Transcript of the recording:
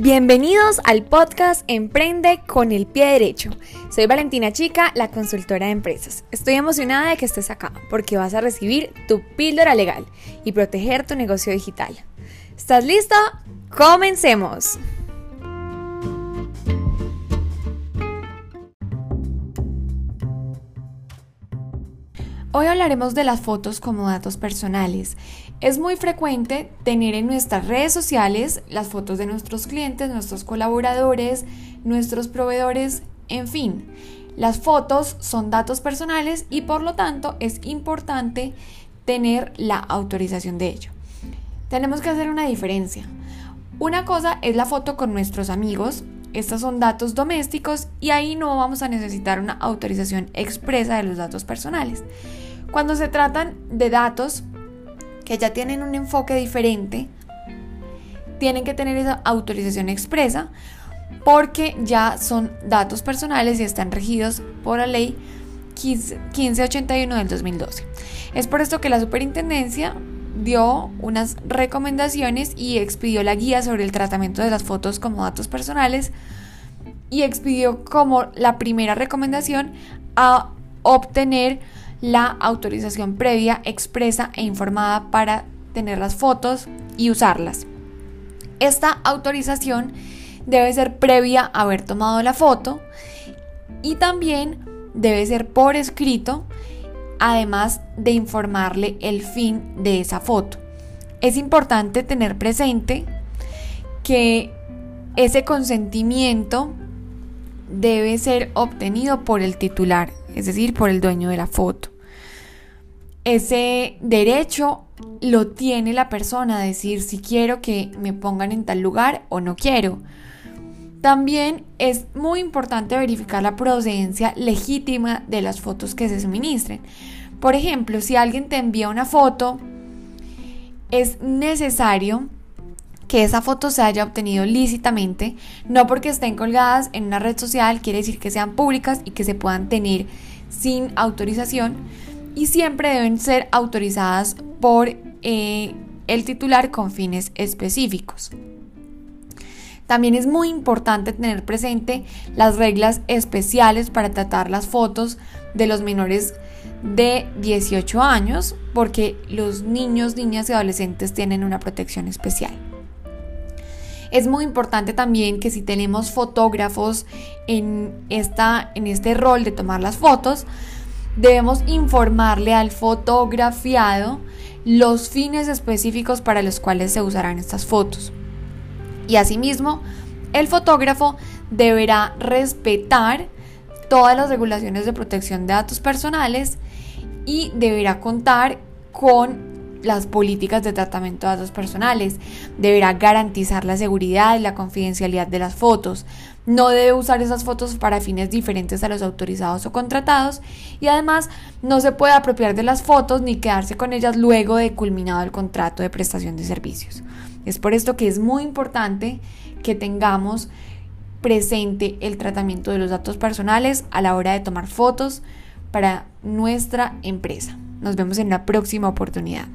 Bienvenidos al podcast Emprende con el pie derecho. Soy Valentina Chica, la consultora de empresas. Estoy emocionada de que estés acá porque vas a recibir tu píldora legal y proteger tu negocio digital. ¿Estás listo? ¡Comencemos! Hoy hablaremos de las fotos como datos personales. Es muy frecuente tener en nuestras redes sociales las fotos de nuestros clientes, nuestros colaboradores, nuestros proveedores, en fin. Las fotos son datos personales y por lo tanto es importante tener la autorización de ello. Tenemos que hacer una diferencia. Una cosa es la foto con nuestros amigos, estos son datos domésticos y ahí no vamos a necesitar una autorización expresa de los datos personales. Cuando se tratan de datos que ya tienen un enfoque diferente, tienen que tener esa autorización expresa porque ya son datos personales y están regidos por la ley 1581 del 2012. Es por esto que la superintendencia dio unas recomendaciones y expidió la guía sobre el tratamiento de las fotos como datos personales y expidió como la primera recomendación a obtener la autorización previa, expresa e informada para tener las fotos y usarlas. Esta autorización debe ser previa a haber tomado la foto y también debe ser por escrito, además de informarle el fin de esa foto. Es importante tener presente que ese consentimiento debe ser obtenido por el titular, es decir, por el dueño de la foto. Ese derecho lo tiene la persona a decir si quiero que me pongan en tal lugar o no quiero. También es muy importante verificar la procedencia legítima de las fotos que se suministren. Por ejemplo, si alguien te envía una foto, es necesario que esa foto se haya obtenido lícitamente, no porque estén colgadas en una red social, quiere decir que sean públicas y que se puedan tener sin autorización y siempre deben ser autorizadas por eh, el titular con fines específicos. También es muy importante tener presente las reglas especiales para tratar las fotos de los menores de 18 años porque los niños, niñas y adolescentes tienen una protección especial. Es muy importante también que si tenemos fotógrafos en, esta, en este rol de tomar las fotos, debemos informarle al fotografiado los fines específicos para los cuales se usarán estas fotos. Y asimismo, el fotógrafo deberá respetar todas las regulaciones de protección de datos personales y deberá contar con las políticas de tratamiento de datos personales, deberá garantizar la seguridad y la confidencialidad de las fotos, no debe usar esas fotos para fines diferentes a los autorizados o contratados y además no se puede apropiar de las fotos ni quedarse con ellas luego de culminado el contrato de prestación de servicios. Es por esto que es muy importante que tengamos presente el tratamiento de los datos personales a la hora de tomar fotos para nuestra empresa. Nos vemos en la próxima oportunidad.